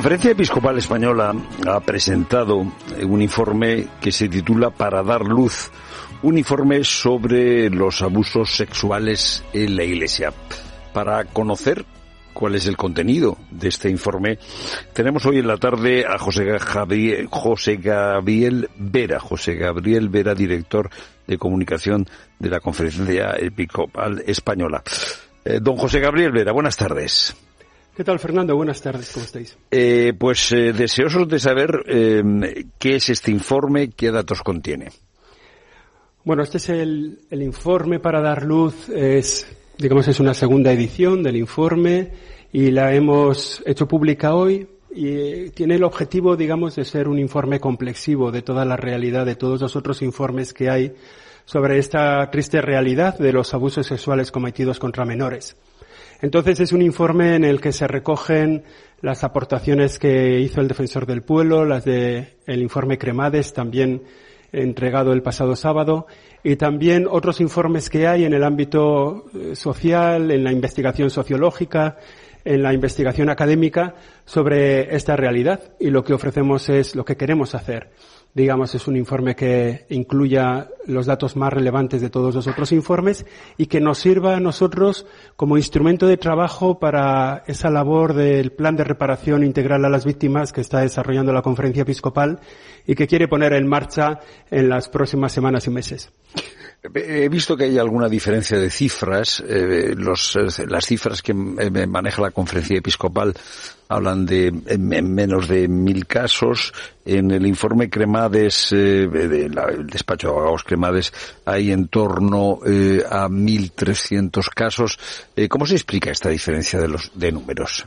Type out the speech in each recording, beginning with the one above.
Conferencia Episcopal Española ha presentado un informe que se titula Para dar luz, un informe sobre los abusos sexuales en la Iglesia. Para conocer cuál es el contenido de este informe, tenemos hoy en la tarde a José Gabriel, José Gabriel Vera, José Gabriel Vera, director de comunicación de la Conferencia Episcopal Española. Eh, don José Gabriel Vera, buenas tardes. ¿Qué tal, Fernando? Buenas tardes, ¿cómo estáis? Eh, pues eh, deseosos de saber eh, qué es este informe, qué datos contiene. Bueno, este es el, el, informe para dar luz, es, digamos, es una segunda edición del informe y la hemos hecho pública hoy y tiene el objetivo, digamos, de ser un informe complexivo de toda la realidad, de todos los otros informes que hay sobre esta triste realidad de los abusos sexuales cometidos contra menores. Entonces es un informe en el que se recogen las aportaciones que hizo el defensor del pueblo, las de informe Cremades, también entregado el pasado sábado, y también otros informes que hay en el ámbito eh, social, en la investigación sociológica, en la investigación académica sobre esta realidad. Y lo que ofrecemos es lo que queremos hacer digamos, es un informe que incluya los datos más relevantes de todos los otros informes y que nos sirva a nosotros como instrumento de trabajo para esa labor del plan de reparación integral a las víctimas que está desarrollando la conferencia episcopal y que quiere poner en marcha en las próximas semanas y meses. He visto que hay alguna diferencia de cifras. Eh, eh, las cifras que eh, maneja la conferencia episcopal hablan de menos de mil casos. En el informe Cremades, del despacho de abogados Cremades, hay en torno a 1.300 casos. ¿Cómo se explica esta diferencia de los de números?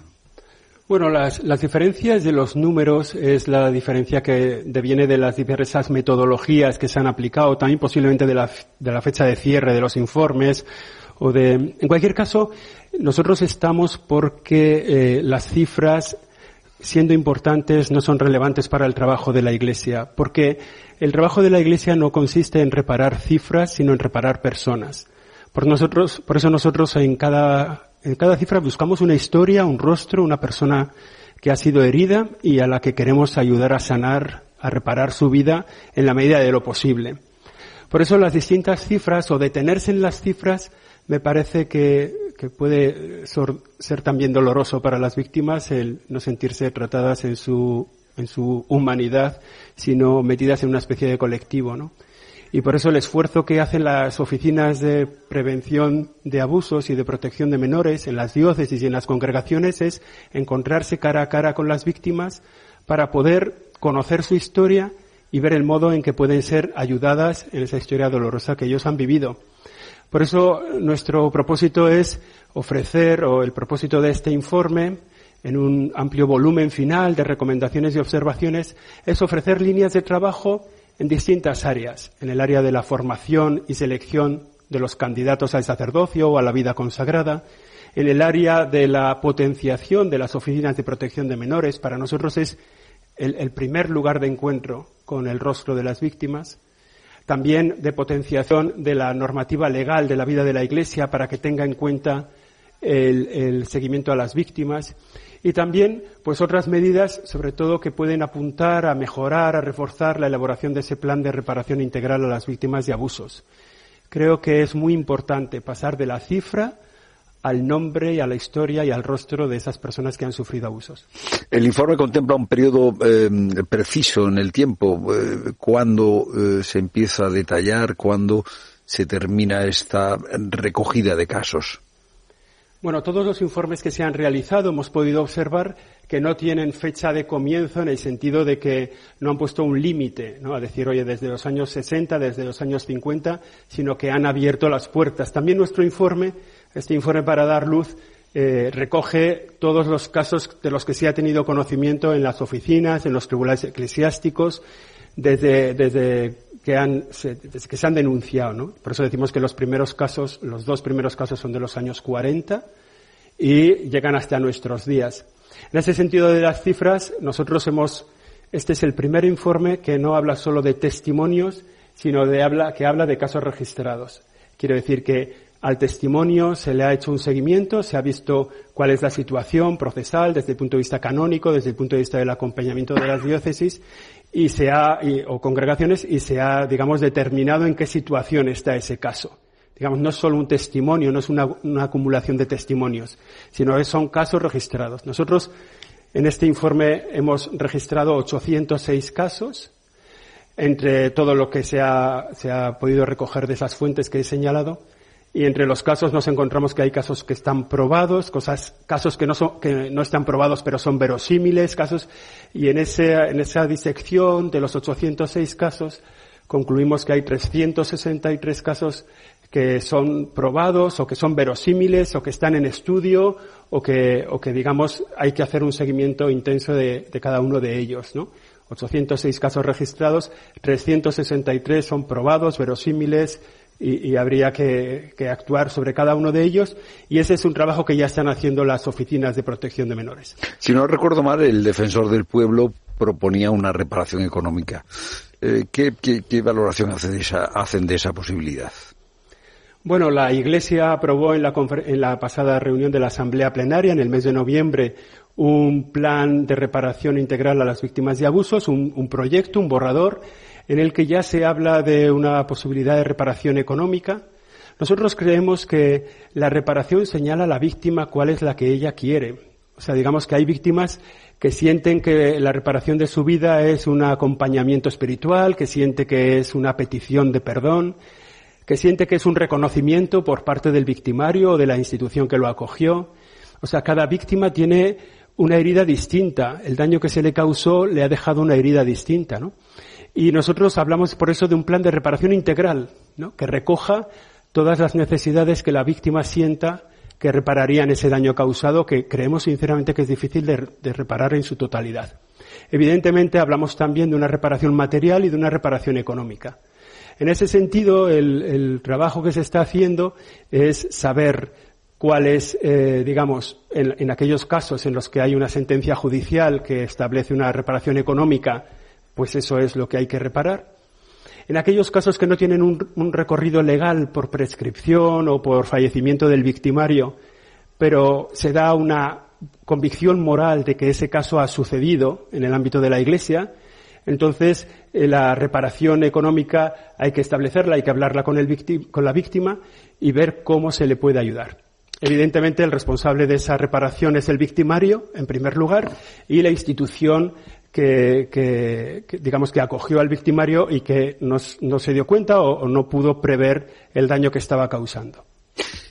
Bueno, las, las, diferencias de los números es la diferencia que deviene de las diversas metodologías que se han aplicado, también posiblemente de la, de la fecha de cierre de los informes, o de, en cualquier caso, nosotros estamos porque eh, las cifras, siendo importantes, no son relevantes para el trabajo de la Iglesia, porque el trabajo de la Iglesia no consiste en reparar cifras, sino en reparar personas. Por nosotros, por eso nosotros en cada en cada cifra buscamos una historia, un rostro, una persona que ha sido herida y a la que queremos ayudar a sanar, a reparar su vida en la medida de lo posible. Por eso las distintas cifras o detenerse en las cifras me parece que, que puede ser también doloroso para las víctimas el no sentirse tratadas en su, en su humanidad, sino metidas en una especie de colectivo, ¿no? Y por eso el esfuerzo que hacen las oficinas de prevención de abusos y de protección de menores en las diócesis y en las congregaciones es encontrarse cara a cara con las víctimas para poder conocer su historia y ver el modo en que pueden ser ayudadas en esa historia dolorosa que ellos han vivido. Por eso nuestro propósito es ofrecer, o el propósito de este informe, en un amplio volumen final de recomendaciones y observaciones, es ofrecer líneas de trabajo en distintas áreas, en el área de la formación y selección de los candidatos al sacerdocio o a la vida consagrada, en el área de la potenciación de las oficinas de protección de menores, para nosotros es el, primer lugar de encuentro con el rostro de las víctimas, también de potenciación de la normativa legal de la vida de la Iglesia para que tenga en cuenta el, el seguimiento a las víctimas y también, pues otras medidas, sobre todo, que pueden apuntar a mejorar, a reforzar la elaboración de ese plan de reparación integral a las víctimas de abusos. Creo que es muy importante pasar de la cifra al nombre y a la historia y al rostro de esas personas que han sufrido abusos. El informe contempla un periodo eh, preciso en el tiempo, eh, cuando eh, se empieza a detallar, cuando se termina esta recogida de casos. Bueno, todos los informes que se han realizado hemos podido observar que no tienen fecha de comienzo en el sentido de que no han puesto un límite, ¿no? A decir, oye, desde los años 60, desde los años 50, sino que han abierto las puertas. También nuestro informe, este informe para dar luz, eh, recoge todos los casos de los que se ha tenido conocimiento en las oficinas, en los tribunales eclesiásticos, desde, desde que, han, se, que se han denunciado. ¿no? Por eso decimos que los primeros casos, los dos primeros casos son de los años 40 y llegan hasta nuestros días. En ese sentido de las cifras, nosotros hemos, este es el primer informe que no habla solo de testimonios, sino de habla, que habla de casos registrados. Quiero decir que al testimonio se le ha hecho un seguimiento, se ha visto cuál es la situación procesal desde el punto de vista canónico, desde el punto de vista del acompañamiento de las diócesis y se ha, o congregaciones, y se ha, digamos, determinado en qué situación está ese caso. Digamos, no es solo un testimonio, no es una, una acumulación de testimonios, sino que son casos registrados. Nosotros, en este informe, hemos registrado 806 casos, entre todo lo que se ha, se ha podido recoger de esas fuentes que he señalado, y entre los casos nos encontramos que hay casos que están probados, cosas, casos que no son, que no están probados pero son verosímiles, casos, y en ese, en esa disección de los 806 casos concluimos que hay 363 casos que son probados o que son verosímiles o que están en estudio o que, o que digamos hay que hacer un seguimiento intenso de, de cada uno de ellos, ¿no? 806 casos registrados, 363 son probados, verosímiles, y, y habría que, que, actuar sobre cada uno de ellos y ese es un trabajo que ya están haciendo las oficinas de protección de menores. Si no recuerdo mal, el defensor del pueblo proponía una reparación económica. Eh, ¿qué, qué, qué, valoración hace de esa, hacen de esa posibilidad? Bueno, la Iglesia aprobó en la, en la pasada reunión de la Asamblea Plenaria, en el mes de noviembre, un plan de reparación integral a las víctimas de abusos, un, un proyecto, un borrador, en el que ya se habla de una posibilidad de reparación económica. Nosotros creemos que la reparación señala a la víctima cuál es la que ella quiere. O sea, digamos que hay víctimas que sienten que la reparación de su vida es un acompañamiento espiritual, que siente que es una petición de perdón, que siente que es un reconocimiento por parte del victimario o de la institución que lo acogió. O sea, cada víctima tiene una herida distinta. El daño que se le causó le ha dejado una herida distinta, ¿no? Y nosotros hablamos por eso de un plan de reparación integral, ¿no? que recoja todas las necesidades que la víctima sienta que repararían ese daño causado, que creemos sinceramente que es difícil de, reparar en su totalidad. Evidentemente hablamos también de una reparación material y de una reparación económica. En ese sentido, el, el trabajo que se está haciendo es saber cuál es, eh, digamos, en, en aquellos casos en los que hay una sentencia judicial que establece una reparación económica, pues eso es lo que hay que reparar. En aquellos casos que no tienen un, recorrido legal por prescripción o por fallecimiento del victimario, pero se da una convicción moral de que ese caso ha sucedido en el ámbito de la Iglesia, entonces eh, la reparación económica hay que establecerla, hay que hablarla con, el con la víctima y ver cómo se le puede ayudar. Evidentemente el responsable de esa reparación es el victimario, en primer lugar, y la institución que, que, que, digamos que acogió al victimario y que no, no se dio cuenta o, o, no pudo prever el daño que estaba causando.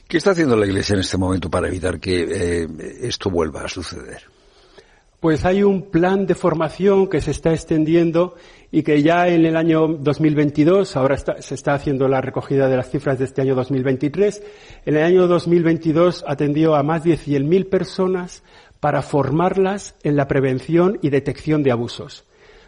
¿Qué está haciendo la Iglesia en este momento para evitar que eh, esto vuelva a suceder? Pues hay un plan de formación que se está extendiendo y que ya en el año 2022, ahora está, se está haciendo la recogida de las cifras de este año 2023, en el año 2022 atendió a más de 100.000 personas para formarlas en la prevención y detección de abusos.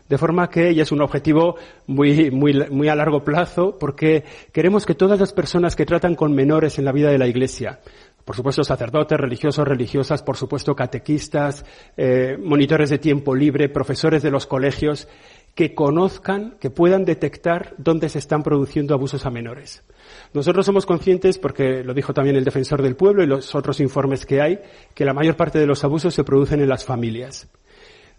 De forma que, y es un objetivo muy, muy, muy a largo plazo, porque queremos que todas las personas que tratan con menores en la vida de la Iglesia, por supuesto sacerdotes, religiosos, religiosas, por supuesto catequistas, eh, monitores de tiempo libre, profesores de los colegios, que conozcan, que puedan detectar dónde se están produciendo abusos a menores. Nosotros somos conscientes, porque lo dijo también el defensor del pueblo y los otros informes que hay, que la mayor parte de los abusos se producen en las familias.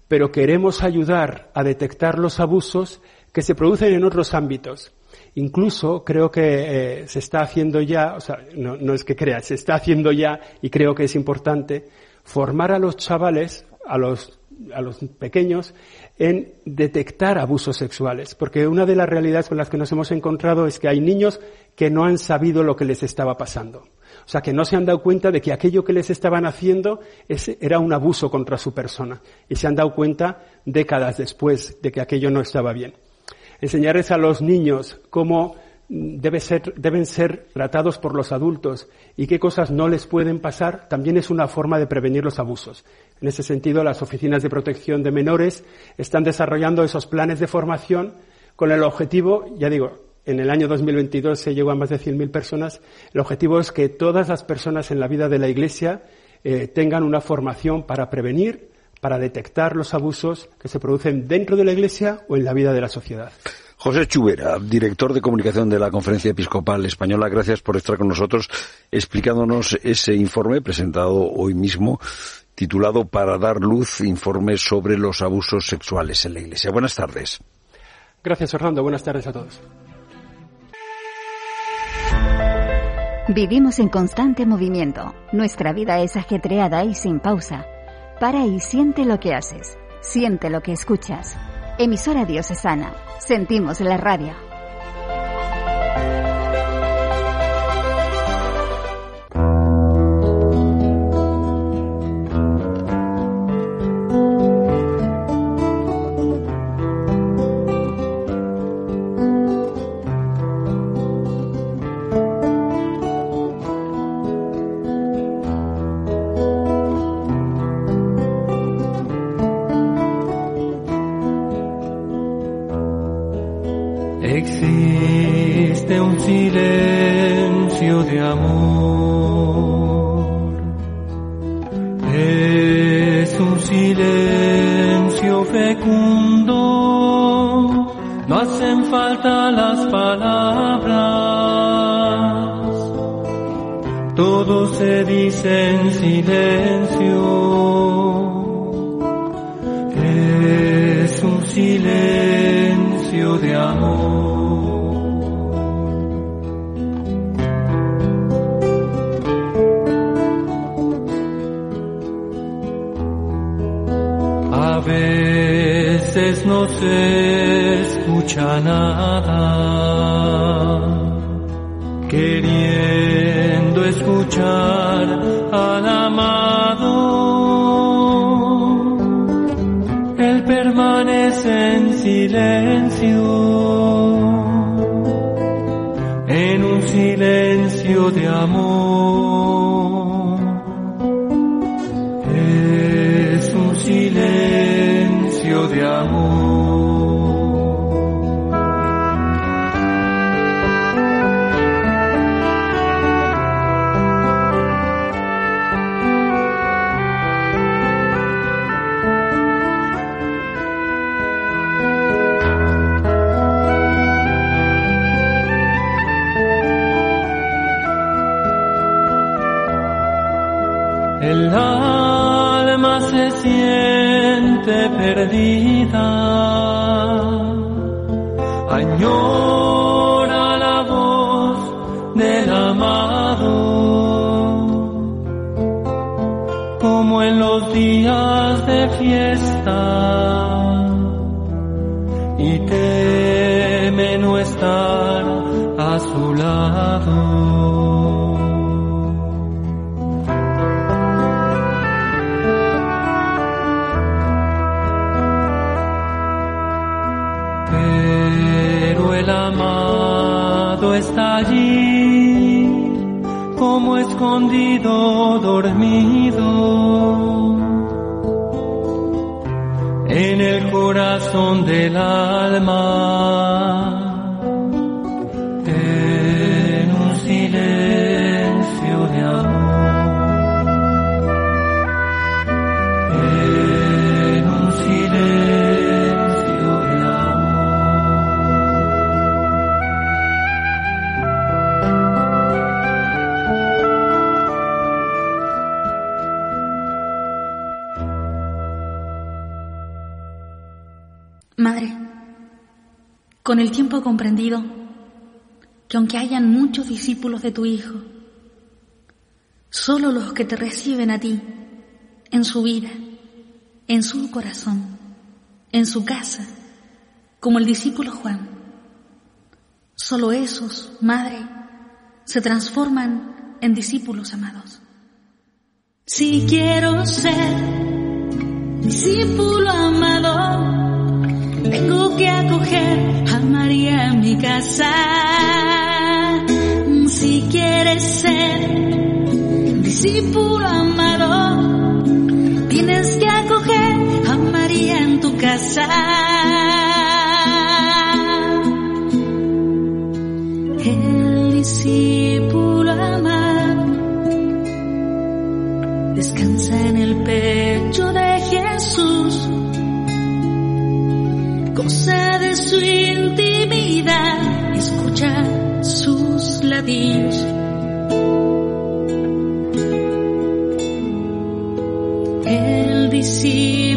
Pero queremos ayudar a detectar los abusos que se producen en otros ámbitos. Incluso creo que eh, se está haciendo ya, o sea, no, no es que crea, se está haciendo ya, y creo que es importante, formar a los chavales, a los a los pequeños en detectar abusos sexuales, porque una de las realidades con las que nos hemos encontrado es que hay niños que no han sabido lo que les estaba pasando. O sea, que no se han dado cuenta de que aquello que les estaban haciendo era un abuso contra su persona. Y se han dado cuenta décadas después de que aquello no estaba bien. Enseñarles a los niños cómo debe ser, deben ser tratados por los adultos y qué cosas no les pueden pasar, también es una forma de prevenir los abusos. En ese sentido, las oficinas de protección de menores están desarrollando esos planes de formación con el objetivo, ya digo, en el año 2022 se llegó a más de 100.000 personas. El objetivo es que todas las personas en la vida de la Iglesia eh, tengan una formación para prevenir, para detectar los abusos que se producen dentro de la Iglesia o en la vida de la sociedad. José Chubera, director de comunicación de la Conferencia Episcopal Española, gracias por estar con nosotros explicándonos ese informe presentado hoy mismo titulado Para dar luz, informe sobre los abusos sexuales en la Iglesia. Buenas tardes. Gracias, Orlando. Buenas tardes a todos. Vivimos en constante movimiento. Nuestra vida es ajetreada y sin pausa. Para y siente lo que haces. Siente lo que escuchas. Emisora Diocesana. Sentimos la radio. de amor. Es un silencio fecundo, no hacen falta las palabras, todo se dice en silencio. Es un silencio de amor. no se escucha nada, queriendo escuchar al amado, él permanece en silencio, en un silencio de amor. mente perdida. Añora la voz del amado, como en los días de fiesta, y teme no estar a su lado. amado está allí, como escondido, dormido. En el corazón del alma Con el tiempo he comprendido que aunque hayan muchos discípulos de tu Hijo, solo los que te reciben a ti, en su vida, en su corazón, en su casa, como el discípulo Juan, solo esos, Madre, se transforman en discípulos amados. Si quiero ser discípulo amado, tengo que acoger a María en mi casa. Si quieres ser discípulo amado, tienes que acoger a María en tu casa. discípulo amado descansa en el pecho de Jesús, goza sus latidos. El discípulo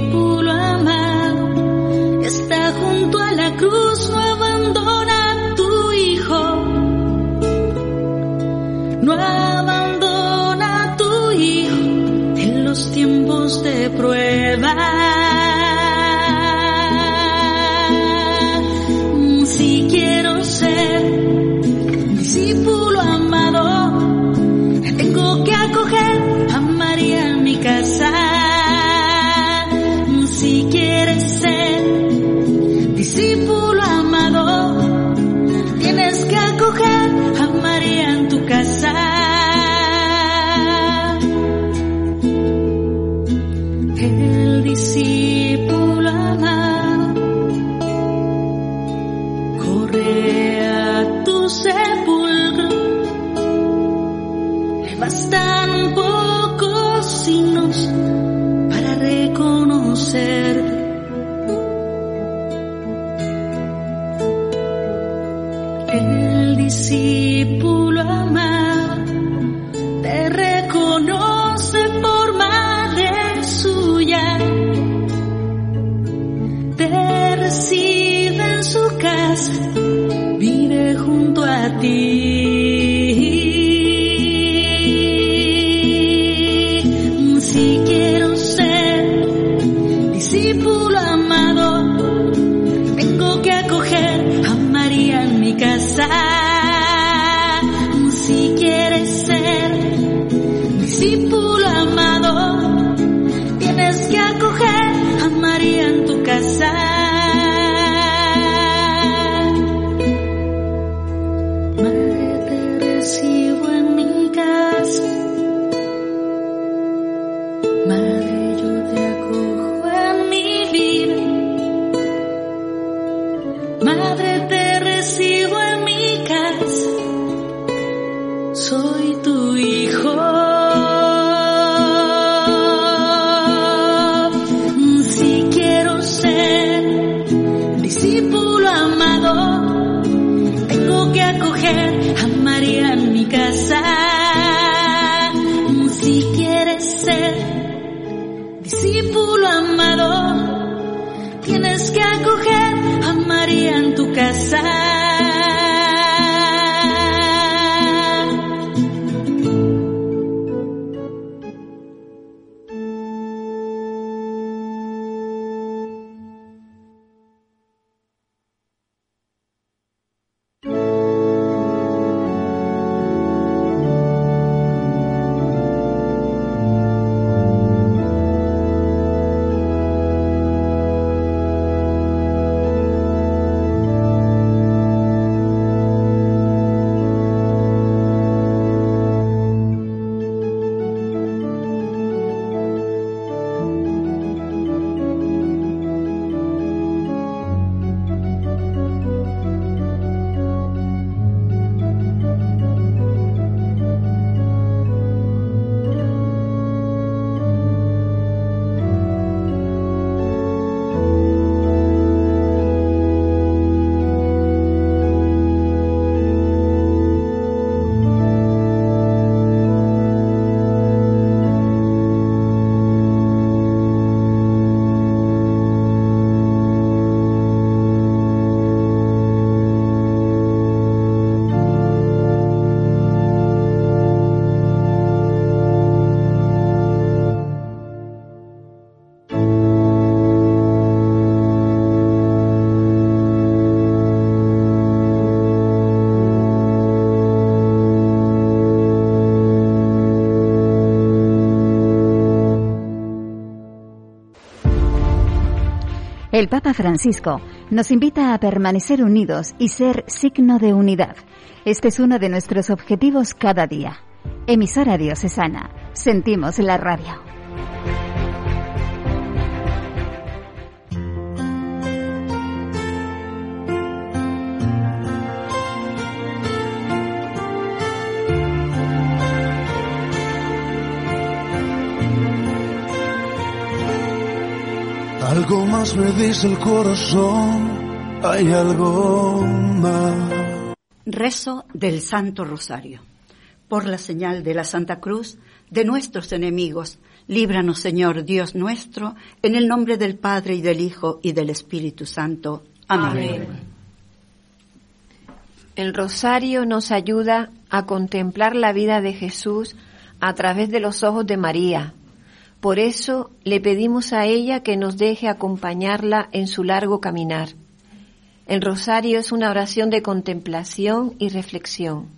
discípulo amado, tengo que acoger a María en mi casa. Si quieres ser discípulo amado, tienes que acoger a María en tu casa. El Papa Francisco nos invita a permanecer unidos y ser signo de unidad. Este es uno de nuestros objetivos cada día. Emisora diocesana. Sentimos la radio. Algo más me dice el corazón, hay algo más. Rezo del Santo Rosario. Por la señal de la Santa Cruz, de nuestros enemigos, líbranos Señor Dios nuestro, en el nombre del Padre y del Hijo y del Espíritu Santo. Amén. Amén. El rosario nos ayuda a contemplar la vida de Jesús a través de los ojos de María, por eso le pedimos a ella que nos deje acompañarla en su largo caminar. El rosario es una oración de contemplación y reflexión.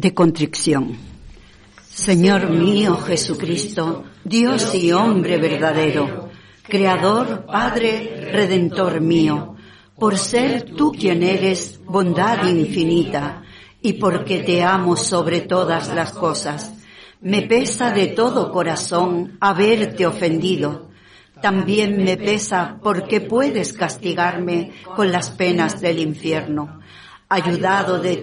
De contrición. Señor mío Jesucristo, Dios y hombre verdadero, Creador, Padre, Redentor mío, por ser tú quien eres bondad infinita y porque te amo sobre todas las cosas, me pesa de todo corazón haberte ofendido. También me pesa porque puedes castigarme con las penas del infierno ayudado de